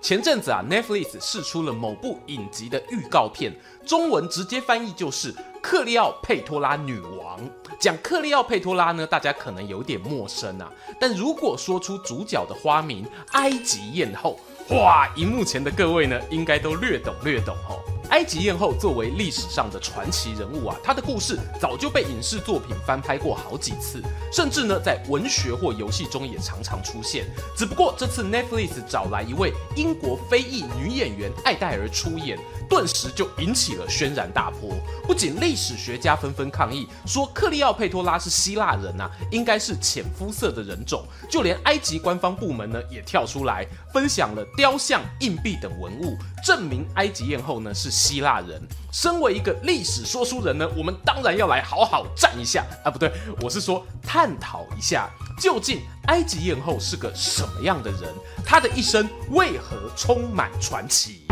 前阵子啊，Netflix 释出了某部影集的预告片，中文直接翻译就是《克利奥佩托拉女王》。讲克利奥佩托拉呢，大家可能有点陌生啊，但如果说出主角的花名——埃及艳后，哇，荧幕前的各位呢，应该都略懂略懂哦。埃及艳后作为历史上的传奇人物啊，她的故事早就被影视作品翻拍过好几次，甚至呢在文学或游戏中也常常出现。只不过这次 Netflix 找来一位英国非裔女演员艾黛儿出演，顿时就引起了轩然大波。不仅历史学家纷纷抗议说克利奥佩托拉是希腊人啊，应该是浅肤色的人种，就连埃及官方部门呢也跳出来分享了雕像、硬币等文物，证明埃及艳后呢是。希腊人，身为一个历史说书人呢，我们当然要来好好战一下啊！不对，我是说探讨一下，究竟埃及艳后是个什么样的人？她的一生为何充满传奇？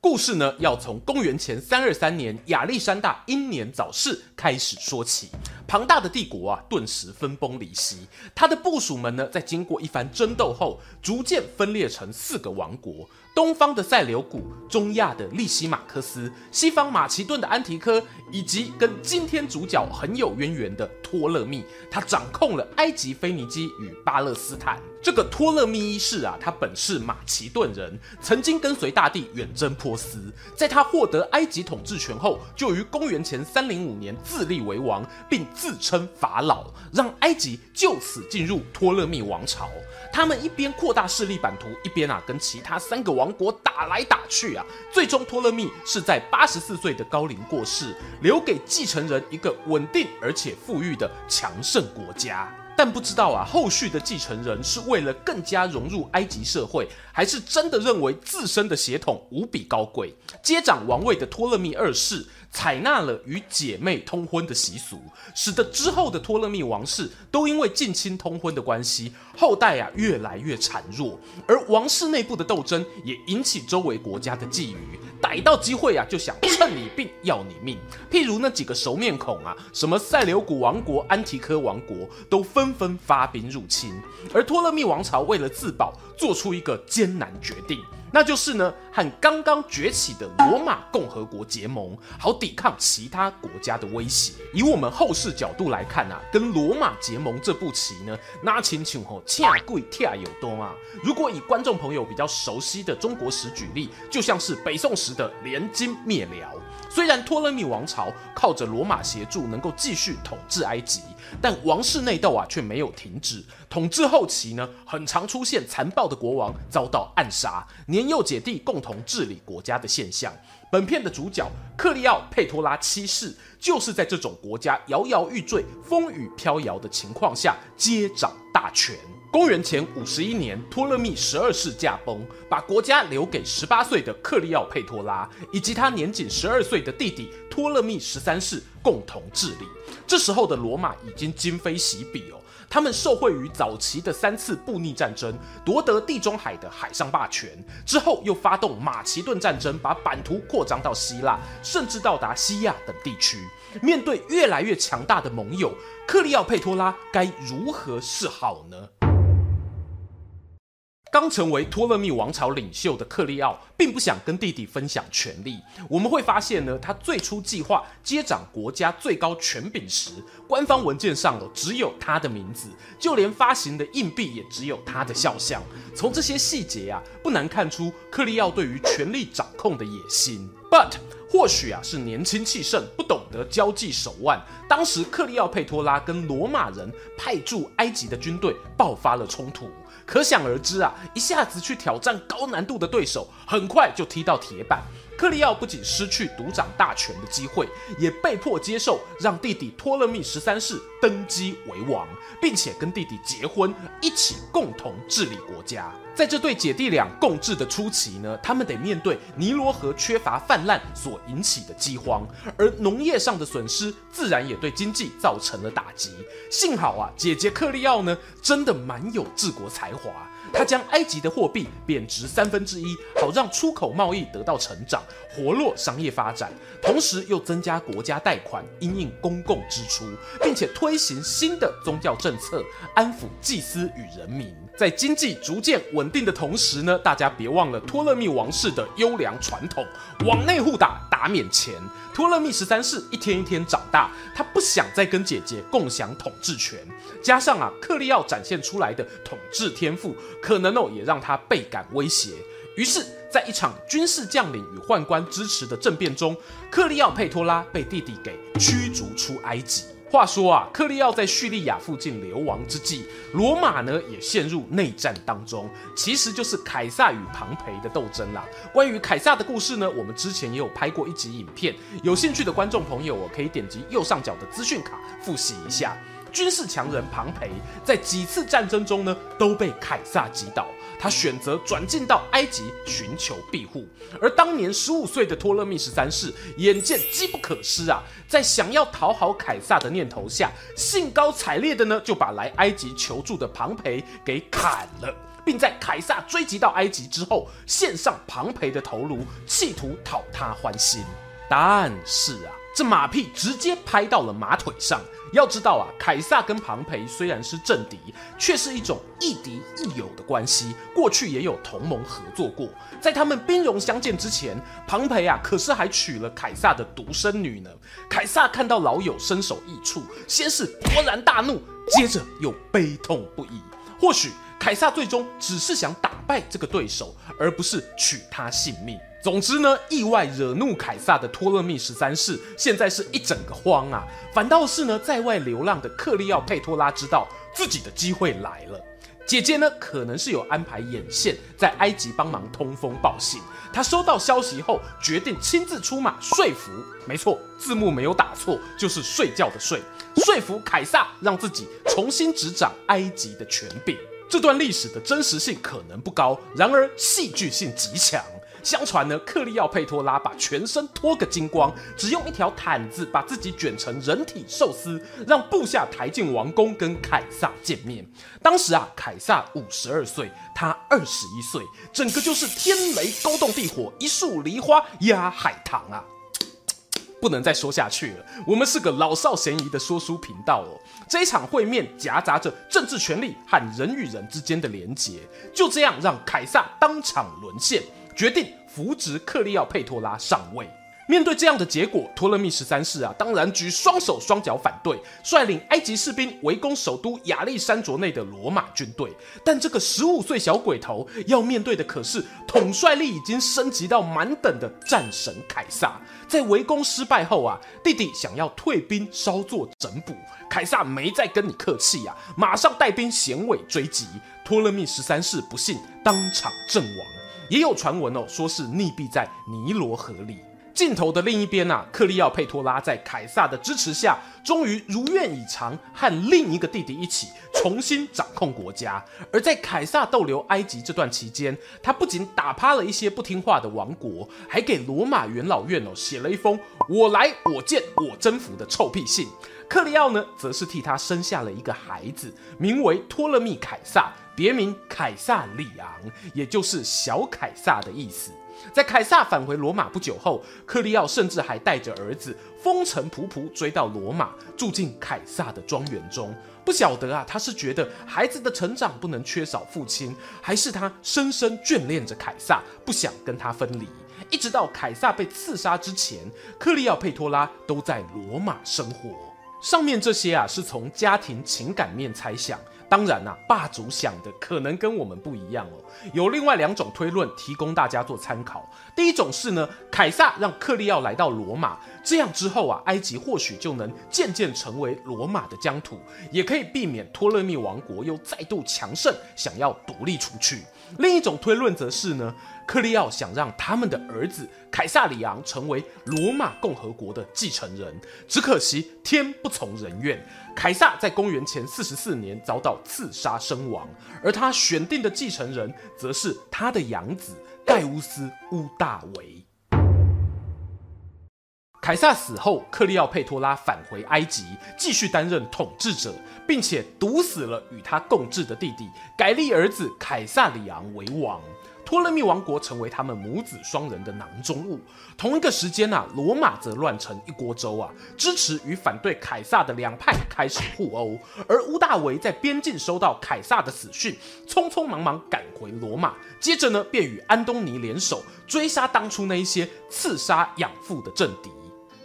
故事呢，要从公元前三二三年亚历山大英年早逝开始说起。庞大的帝国啊，顿时分崩离析。他的部属们呢，在经过一番争斗后，逐渐分裂成四个王国。东方的塞琉古，中亚的利西马克斯，西方马其顿的安提柯，以及跟今天主角很有渊源的托勒密，他掌控了埃及、腓尼基与巴勒斯坦。这个托勒密一世啊，他本是马其顿人，曾经跟随大帝远征波斯。在他获得埃及统治权后，就于公元前三零五年自立为王，并自称法老，让埃及就此进入托勒密王朝。他们一边扩大势力版图，一边啊跟其他三个王国打来打去啊。最终，托勒密是在八十四岁的高龄过世，留给继承人一个稳定而且富裕的强盛国家。但不知道啊，后续的继承人是为了更加融入埃及社会，还是真的认为自身的血统无比高贵？接掌王位的托勒密二世采纳了与姐妹通婚的习俗，使得之后的托勒密王室都因为近亲通婚的关系，后代啊越来越孱弱，而王室内部的斗争也引起周围国家的觊觎。逮到机会啊，就想趁你病要你命。譬如那几个熟面孔啊，什么塞琉古王国、安提柯王国，都纷纷发兵入侵。而托勒密王朝为了自保，做出一个艰难决定。那就是呢，和刚刚崛起的罗马共和国结盟，好抵抗其他国家的威胁。以我们后世角度来看啊，跟罗马结盟这步棋呢，那亲像吼恰贵跳有多啊。如果以观众朋友比较熟悉的中国史举例，就像是北宋时的联金灭辽。虽然托勒密王朝靠着罗马协助能够继续统治埃及，但王室内斗啊却没有停止。统治后期呢，很常出现残暴的国王遭到暗杀，年幼姐弟共同治理国家的现象。本片的主角克利奥佩托拉七世就是在这种国家摇摇欲坠、风雨飘摇的情况下接掌大权。公元前五十一年，托勒密十二世驾崩，把国家留给十八岁的克利奥佩托拉以及他年仅十二岁的弟弟托勒密十三世共同治理。这时候的罗马已经今非昔比哦，他们受惠于早期的三次布匿战争，夺得地中海的海上霸权，之后又发动马其顿战争，把版图扩张到希腊，甚至到达西亚等地区。面对越来越强大的盟友，克利奥佩托拉该如何是好呢？刚成为托勒密王朝领袖的克利奥，并不想跟弟弟分享权力。我们会发现呢，他最初计划接掌国家最高权柄时，官方文件上只有他的名字，就连发行的硬币也只有他的肖像。从这些细节啊，不难看出克利奥对于权力掌控的野心。But 或许啊是年轻气盛，不懂得交际手腕。当时克利奥佩托拉跟罗马人派驻埃及的军队爆发了冲突。可想而知啊，一下子去挑战高难度的对手，很快就踢到铁板。克利奥不仅失去独掌大权的机会，也被迫接受让弟弟托勒密十三世登基为王，并且跟弟弟结婚，一起共同治理国家。在这对姐弟俩共治的初期呢，他们得面对尼罗河缺乏泛滥所引起的饥荒，而农业上的损失自然也对经济造成了打击。幸好啊，姐姐克利奥呢，真的蛮有治国才华。他将埃及的货币贬值三分之一，好让出口贸易得到成长，活络商业发展，同时又增加国家贷款，因应公共支出，并且推行新的宗教政策，安抚祭司与人民。在经济逐渐稳定的同时呢，大家别忘了托勒密王室的优良传统，往内互打，打免钱。托勒密十三世一天一天长大，他不想再跟姐姐共享统治权，加上啊克利奥展现出来的统治天赋，可能哦也让他倍感威胁。于是，在一场军事将领与宦官支持的政变中，克利奥佩托拉被弟弟给驱逐出埃及。话说啊，克利奥在叙利亚附近流亡之际，罗马呢也陷入内战当中，其实就是凯撒与庞培的斗争啦。关于凯撒的故事呢，我们之前也有拍过一集影片，有兴趣的观众朋友，我可以点击右上角的资讯卡复习一下。军事强人庞培在几次战争中呢都被凯撒击倒，他选择转进到埃及寻求庇护。而当年十五岁的托勒密十三世眼见机不可失啊，在想要讨好凯撒的念头下，兴高采烈的呢就把来埃及求助的庞培给砍了，并在凯撒追击到埃及之后献上庞培的头颅，企图讨他欢心。但是啊，这马屁直接拍到了马腿上。要知道啊，凯撒跟庞培虽然是政敌，却是一种亦敌亦友的关系。过去也有同盟合作过。在他们兵戎相见之前，庞培啊可是还娶了凯撒的独生女呢。凯撒看到老友身首异处，先是勃然大怒，接着又悲痛不已。或许凯撒最终只是想打败这个对手，而不是取他性命。总之呢，意外惹怒凯撒的托勒密十三世，现在是一整个慌啊！反倒是呢，在外流浪的克利奥佩托拉知道自己的机会来了。姐姐呢，可能是有安排眼线，在埃及帮忙通风报信。她收到消息后，决定亲自出马说服。没错，字幕没有打错，就是睡觉的睡。说服凯撒，让自己重新执掌埃及的权柄。这段历史的真实性可能不高，然而戏剧性极强。相传呢，克利奥佩托拉把全身脱个精光，只用一条毯子把自己卷成人体寿司，让部下抬进王宫跟凯撒见面。当时啊，凯撒五十二岁，他二十一岁，整个就是天雷勾动地火，一树梨花压海棠啊！不能再说下去了，我们是个老少咸宜的说书频道哦。这一场会面夹杂着政治权力和人与人之间的连结，就这样让凯撒当场沦陷。决定扶植克利奥佩托拉上位。面对这样的结果，托勒密十三世啊，当然举双手双脚反对，率领埃及士兵围攻首都亚历山卓内的罗马军队。但这个十五岁小鬼头要面对的可是统帅力已经升级到满等的战神凯撒。在围攻失败后啊，弟弟想要退兵稍作整补，凯撒没再跟你客气呀、啊，马上带兵衔尾追击。托勒密十三世不幸当场阵亡。也有传闻哦，说是溺毙在尼罗河里。镜头的另一边啊，克利奥佩托拉在凯撒的支持下，终于如愿以偿，和另一个弟弟一起重新掌控国家。而在凯撒逗留埃及这段期间，他不仅打趴了一些不听话的王国，还给罗马元老院哦写了一封“我来我见我征服”的臭屁信。克利奥呢，则是替他生下了一个孩子，名为托勒密凯撒。别名凯撒里昂，也就是小凯撒的意思。在凯撒返回罗马不久后，克利奥甚至还带着儿子风尘仆仆追到罗马，住进凯撒的庄园中。不晓得啊，他是觉得孩子的成长不能缺少父亲，还是他深深眷恋着凯撒，不想跟他分离。一直到凯撒被刺杀之前，克利奥佩托拉都在罗马生活。上面这些啊，是从家庭情感面猜想。当然啦、霸主想的可能跟我们不一样哦。有另外两种推论提供大家做参考。第一种是呢，凯撒让克利奥来到罗马，这样之后啊，埃及或许就能渐渐成为罗马的疆土，也可以避免托勒密王国又再度强盛，想要独立出去。另一种推论则是呢。克利奥想让他们的儿子凯撒里昂成为罗马共和国的继承人，只可惜天不从人愿，凯撒在公元前四十四年遭到刺杀身亡，而他选定的继承人则是他的养子盖乌斯·乌大维。凯撒死后，克利奥佩托拉返回埃及，继续担任统治者，并且毒死了与他共治的弟弟，改立儿子凯撒里昂为王。托勒密王国成为他们母子双人的囊中物。同一个时间啊，罗马则乱成一锅粥啊，支持与反对凯撒的两派开始互殴。而乌大维在边境收到凯撒的死讯，匆匆忙忙赶回罗马，接着呢，便与安东尼联手追杀当初那一些刺杀养父的政敌。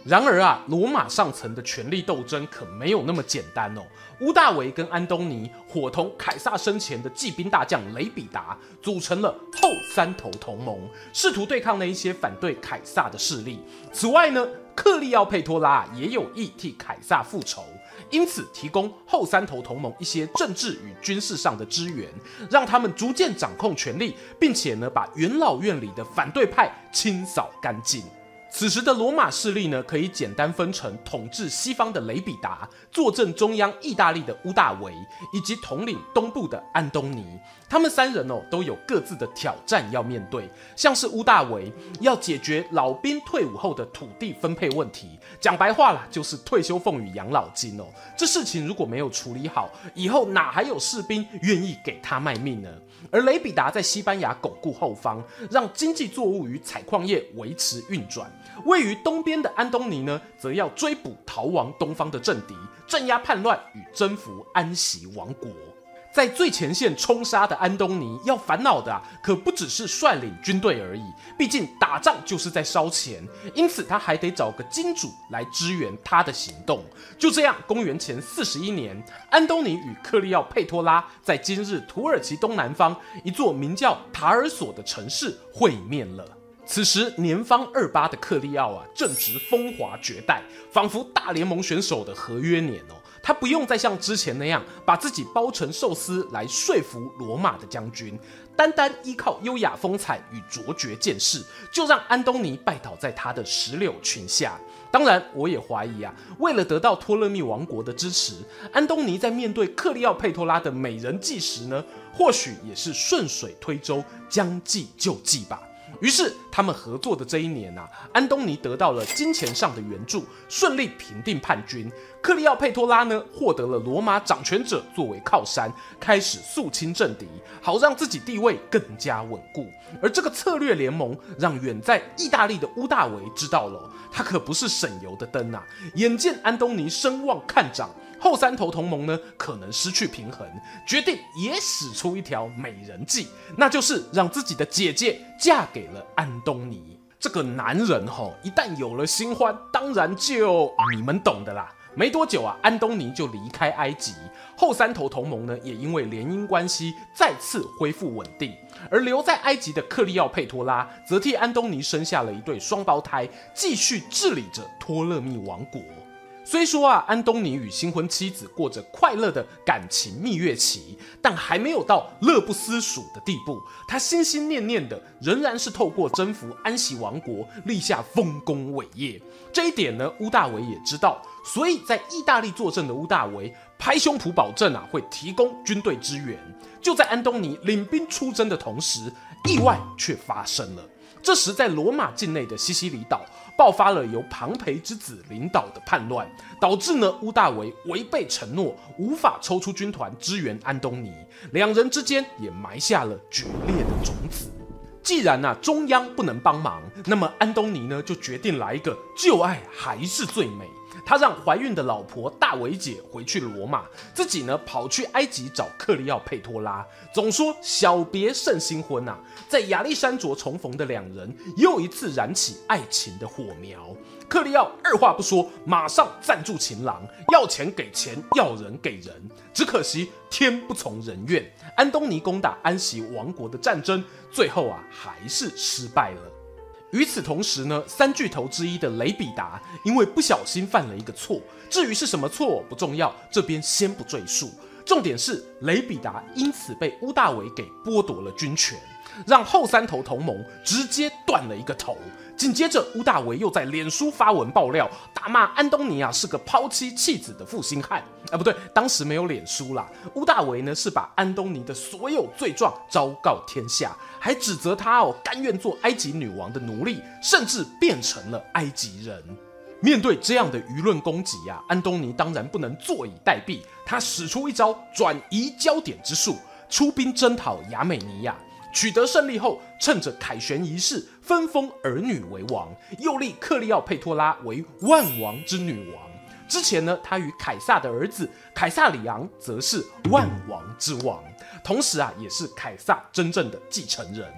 然而啊，罗马上层的权力斗争可没有那么简单哦。乌大维跟安东尼伙同凯撒生前的骑兵大将雷比达，组成了后三头同盟，试图对抗那一些反对凯撒的势力。此外呢，克利奥佩托拉也有意替凯撒复仇，因此提供后三头同盟一些政治与军事上的支援，让他们逐渐掌控权力，并且呢，把元老院里的反对派清扫干净。此时的罗马势力呢，可以简单分成统治西方的雷比达、坐镇中央意大利的乌大维，以及统领东部的安东尼。他们三人哦，都有各自的挑战要面对。像是乌大维要解决老兵退伍后的土地分配问题，讲白话啦，就是退休俸与养老金哦。这事情如果没有处理好，以后哪还有士兵愿意给他卖命呢？而雷比达在西班牙巩固后方，让经济作物与采矿业维持运转。位于东边的安东尼呢，则要追捕逃亡东方的政敌，镇压叛乱与征服安息王国。在最前线冲杀的安东尼，要烦恼的，可不只是率领军队而已。毕竟打仗就是在烧钱，因此他还得找个金主来支援他的行动。就这样，公元前四十一年，安东尼与克利奥佩托拉在今日土耳其东南方一座名叫塔尔索的城市会面了。此时年方二八的克利奥啊，正值风华绝代，仿佛大联盟选手的合约年哦。他不用再像之前那样把自己包成寿司来说服罗马的将军，单单依靠优雅风采与卓绝见识，就让安东尼拜倒在他的石榴裙下。当然，我也怀疑啊，为了得到托勒密王国的支持，安东尼在面对克利奥佩托拉的美人计时呢，或许也是顺水推舟，将计就计吧。于是，他们合作的这一年啊，安东尼得到了金钱上的援助，顺利平定叛军。克利奥佩托拉呢，获得了罗马掌权者作为靠山，开始肃清政敌，好让自己地位更加稳固。而这个策略联盟，让远在意大利的乌大维知道了，他可不是省油的灯啊！眼见安东尼声望看涨。后三头同盟呢，可能失去平衡，决定也使出一条美人计，那就是让自己的姐姐嫁给了安东尼。这个男人吼，一旦有了新欢，当然就你们懂的啦。没多久啊，安东尼就离开埃及，后三头同盟呢，也因为联姻关系再次恢复稳定。而留在埃及的克利奥佩托拉，则替安东尼生下了一对双胞胎，继续治理着托勒密王国。虽说啊，安东尼与新婚妻子过着快乐的感情蜜月期，但还没有到乐不思蜀的地步。他心心念念的仍然是透过征服安息王国，立下丰功伟业。这一点呢，乌大维也知道，所以在意大利坐镇的乌大维拍胸脯保证啊，会提供军队支援。就在安东尼领兵出征的同时，意外却发生了。这时，在罗马境内的西西里岛爆发了由庞培之子领导的叛乱，导致呢乌大维违背承诺，无法抽出军团支援安东尼，两人之间也埋下了决裂的种子。既然呢中央不能帮忙，那么安东尼呢就决定来一个旧爱还是最美。他让怀孕的老婆大维姐回去罗马，自己呢跑去埃及找克利奥佩托拉。总说小别胜新婚呐、啊，在亚历山卓重逢的两人又一次燃起爱情的火苗。克利奥二话不说，马上赞助情郎，要钱给钱，要人给人。只可惜天不从人愿，安东尼攻打安息王国的战争，最后啊还是失败了。与此同时呢，三巨头之一的雷比达因为不小心犯了一个错，至于是什么错不重要，这边先不赘述。重点是雷比达因此被屋大维给剥夺了军权，让后三头同盟直接断了一个头。紧接着，屋大维又在脸书发文爆料，大骂安东尼啊是个抛妻弃子的负心汉。啊，不对，当时没有脸书啦。屋大维呢是把安东尼的所有罪状昭告天下，还指责他哦甘愿做埃及女王的奴隶，甚至变成了埃及人。面对这样的舆论攻击啊，安东尼当然不能坐以待毙，他使出一招转移焦点之术，出兵征讨亚美尼亚。取得胜利后，趁着凯旋仪式分封儿女为王，又立克利奥佩托拉为万王之女王。之前呢，他与凯撒的儿子凯撒里昂则是万王之王，同时啊，也是凯撒真正的继承人。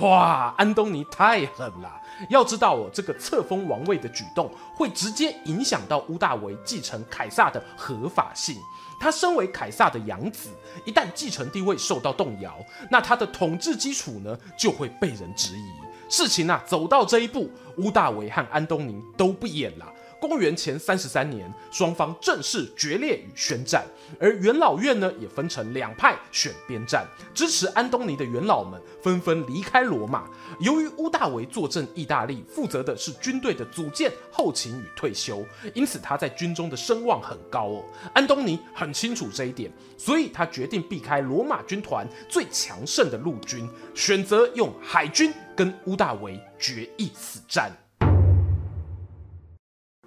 哇，安东尼太狠了！要知道哦，这个册封王位的举动会直接影响到屋大维继承凯撒的合法性。他身为凯撒的养子，一旦继承地位受到动摇，那他的统治基础呢就会被人质疑。事情啊走到这一步，屋大维和安东尼都不演了。公元前三十三年，双方正式决裂与宣战，而元老院呢也分成两派选边站，支持安东尼的元老们纷纷离开罗马。由于屋大维坐镇意大利，负责的是军队的组建、后勤与退休，因此他在军中的声望很高哦。安东尼很清楚这一点，所以他决定避开罗马军团最强盛的陆军，选择用海军跟屋大维决一死战。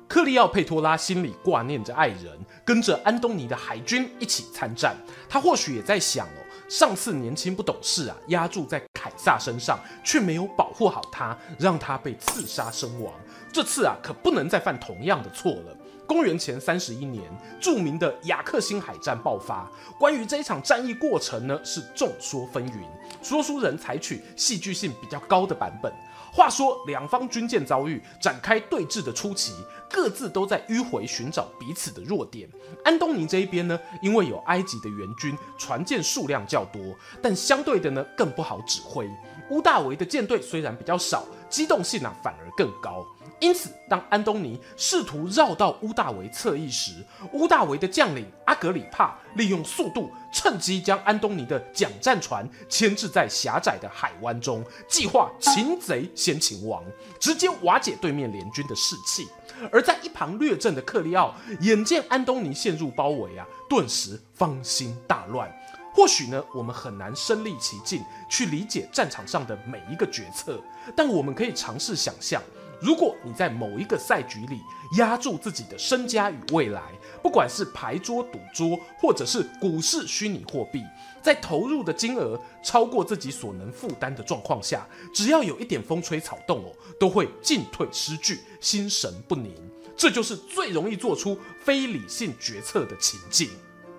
克利奥佩托拉心里挂念着爱人，跟着安东尼的海军一起参战。他或许也在想哦，上次年轻不懂事啊，押注在凯撒身上，却没有保护好他，让他被刺杀身亡。这次啊，可不能再犯同样的错了。公元前三十一年，著名的雅克辛海战爆发。关于这一场战役过程呢，是众说纷纭，说书人采取戏剧性比较高的版本。话说，两方军舰遭遇，展开对峙的初期，各自都在迂回寻找彼此的弱点。安东尼这一边呢，因为有埃及的援军，船舰数量较多，但相对的呢，更不好指挥。乌大维的舰队虽然比较少，机动性啊反而更高。因此，当安东尼试图绕到乌大维侧翼时，乌大维的将领阿格里帕利用速度，趁机将安东尼的桨战船牵制在狭窄的海湾中，计划擒贼先擒王，直接瓦解对面联军的士气。而在一旁略阵的克利奥，眼见安东尼陷入包围啊，顿时方心大乱。或许呢，我们很难身历其境去理解战场上的每一个决策，但我们可以尝试想象。如果你在某一个赛局里压注自己的身家与未来，不管是牌桌赌桌，或者是股市虚拟货币，在投入的金额超过自己所能负担的状况下，只要有一点风吹草动哦，都会进退失据，心神不宁。这就是最容易做出非理性决策的情境。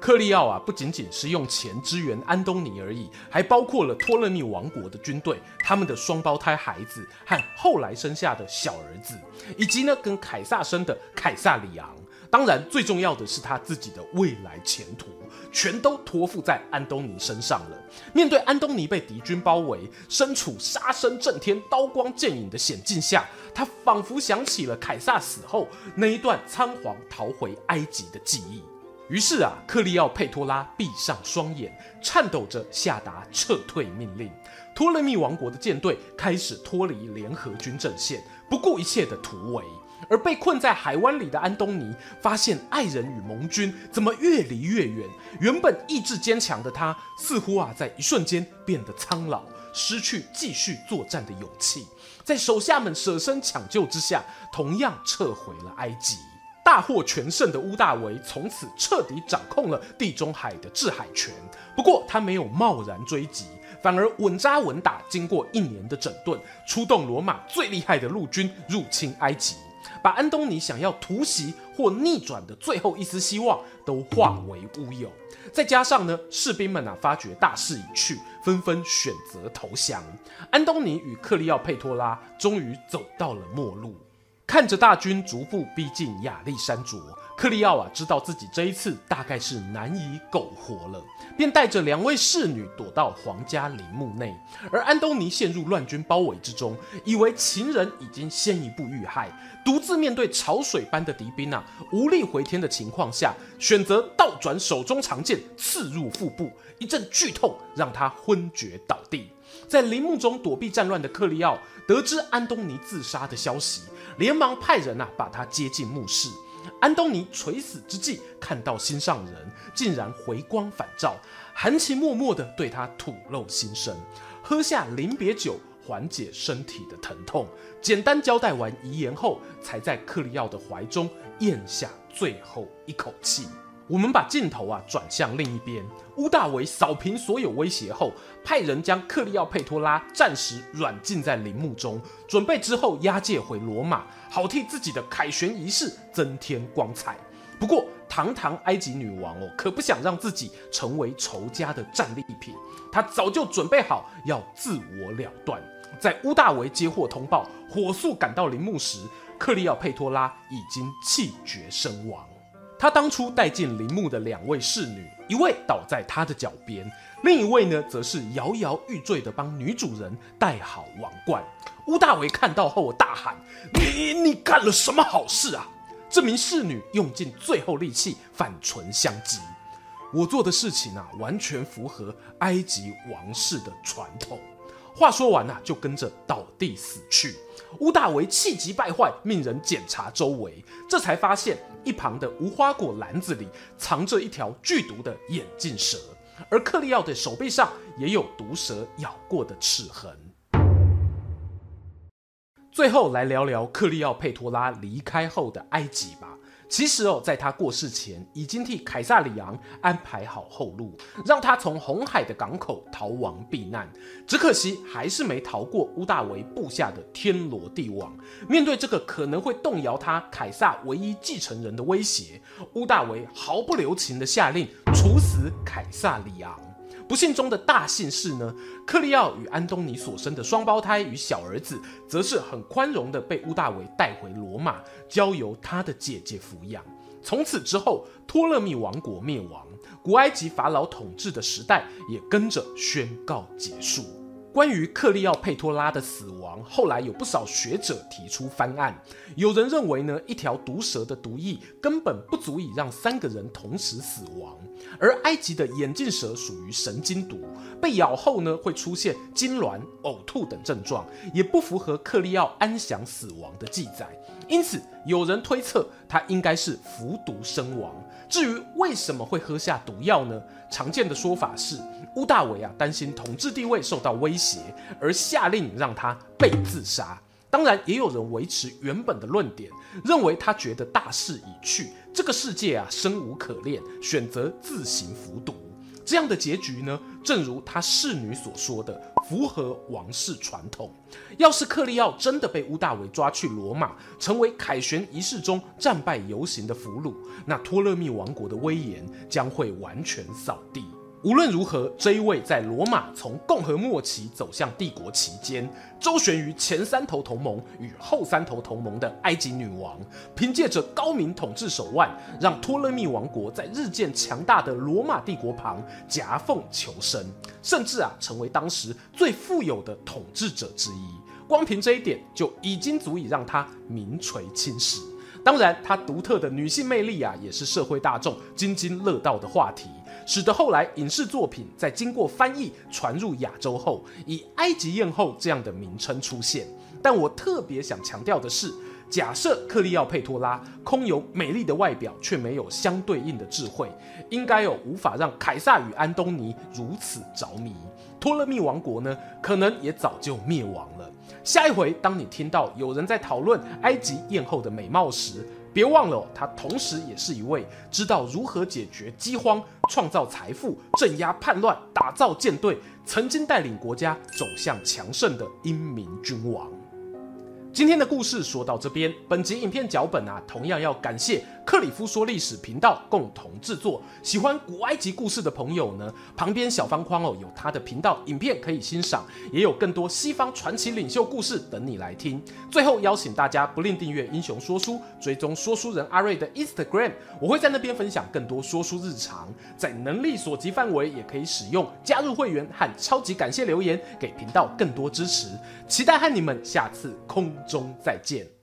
克利奥啊，不仅仅是用钱支援安东尼而已，还包括了托勒密王国的军队、他们的双胞胎孩子和后来生下的小儿子，以及呢跟凯撒生的凯撒里昂。当然，最重要的是他自己的未来前途，全都托付在安东尼身上了。面对安东尼被敌军包围，身处杀声震天、刀光剑影的险境下，他仿佛想起了凯撒死后那一段仓皇逃回埃及的记忆。于是啊，克利奥佩托拉闭上双眼，颤抖着下达撤退命令。托勒密王国的舰队开始脱离联合军阵线，不顾一切的突围。而被困在海湾里的安东尼发现爱人与盟军怎么越离越远，原本意志坚强的他，似乎啊在一瞬间变得苍老，失去继续作战的勇气。在手下们舍身抢救之下，同样撤回了埃及。大获全胜的屋大维从此彻底掌控了地中海的制海权。不过他没有贸然追击，反而稳扎稳打。经过一年的整顿，出动罗马最厉害的陆军入侵埃及，把安东尼想要突袭或逆转的最后一丝希望都化为乌有。再加上呢，士兵们啊发觉大势已去，纷纷选择投降。安东尼与克利奥佩托拉终于走到了末路。看着大军逐步逼近亚历山卓，克利奥啊知道自己这一次大概是难以苟活了，便带着两位侍女躲到皇家陵墓内。而安东尼陷入乱军包围之中，以为情人已经先一步遇害，独自面对潮水般的敌兵啊，无力回天的情况下，选择倒转手中长剑刺入腹部，一阵剧痛让他昏厥倒地。在陵墓中躲避战乱的克利奥得知安东尼自杀的消息，连忙派人啊把他接进墓室。安东尼垂死之际，看到心上人竟然回光返照，含情脉脉地对他吐露心声，喝下临别酒缓解身体的疼痛。简单交代完遗言后，才在克利奥的怀中咽下最后一口气。我们把镜头啊转向另一边，屋大维扫平所有威胁后，派人将克利奥佩托拉暂时软禁在陵墓中，准备之后押解回罗马，好替自己的凯旋仪式增添光彩。不过，堂堂埃及女王哦，可不想让自己成为仇家的战利品，她早就准备好要自我了断。在屋大维接获通报，火速赶到陵墓时，克利奥佩托拉已经气绝身亡。他当初带进陵墓的两位侍女，一位倒在他的脚边，另一位呢，则是摇摇欲坠的帮女主人戴好王冠。屋大维看到后大喊：“你你干了什么好事啊？”这名侍女用尽最后力气反唇相讥：“我做的事情啊，完全符合埃及王室的传统。”话说完啊，就跟着倒地死去。屋大维气急败坏，命人检查周围，这才发现一旁的无花果篮子里藏着一条剧毒的眼镜蛇，而克利奥的手背上也有毒蛇咬过的齿痕。最后来聊聊克利奥佩托拉离开后的埃及吧。其实哦，在他过世前，已经替凯撒里昂安排好后路，让他从红海的港口逃亡避难。只可惜还是没逃过屋大维布下的天罗地网。面对这个可能会动摇他凯撒唯一继承人的威胁，屋大维毫不留情地下令处死凯撒里昂。不幸中的大幸事呢，克利奥与安东尼所生的双胞胎与小儿子，则是很宽容的被乌大维带回罗马，交由他的姐姐抚养。从此之后，托勒密王国灭亡，古埃及法老统治的时代也跟着宣告结束。关于克利奥佩托拉的死亡，后来有不少学者提出翻案。有人认为呢，一条毒蛇的毒液根本不足以让三个人同时死亡，而埃及的眼镜蛇属于神经毒，被咬后呢会出现痉挛、呕吐等症状，也不符合克利奥安详死亡的记载。因此，有人推测他应该是服毒身亡。至于为什么会喝下毒药呢？常见的说法是，乌大维啊担心统治地位受到威胁，而下令让他被自杀。当然，也有人维持原本的论点，认为他觉得大势已去，这个世界啊生无可恋，选择自行服毒。这样的结局呢，正如他侍女所说的，符合王室传统。要是克利奥真的被乌大维抓去罗马，成为凯旋仪式中战败游行的俘虏，那托勒密王国的威严将会完全扫地。无论如何，这一位在罗马从共和末期走向帝国期间，周旋于前三头同盟与后三头同盟的埃及女王，凭借着高明统治手腕，让托勒密王国在日渐强大的罗马帝国旁夹缝求生，甚至啊成为当时最富有的统治者之一。光凭这一点，就已经足以让他名垂青史。当然，她独特的女性魅力啊，也是社会大众津津乐道的话题。使得后来影视作品在经过翻译传入亚洲后，以埃及艳后这样的名称出现。但我特别想强调的是，假设克利奥佩托拉空有美丽的外表，却没有相对应的智慧，应该有无法让凯撒与安东尼如此着迷。托勒密王国呢，可能也早就灭亡了。下一回，当你听到有人在讨论埃及艳后的美貌时，别忘了他，同时也是一位知道如何解决饥荒、创造财富、镇压叛乱、打造舰队，曾经带领国家走向强盛的英明君王。今天的故事说到这边，本集影片脚本啊，同样要感谢克里夫说历史频道共同制作。喜欢古埃及故事的朋友呢，旁边小方框哦有他的频道影片可以欣赏，也有更多西方传奇领袖故事等你来听。最后邀请大家不吝订阅英雄说书，追踪说书人阿瑞的 Instagram，我会在那边分享更多说书日常，在能力所及范围也可以使用加入会员和超级感谢留言，给频道更多支持。期待和你们下次空中再见。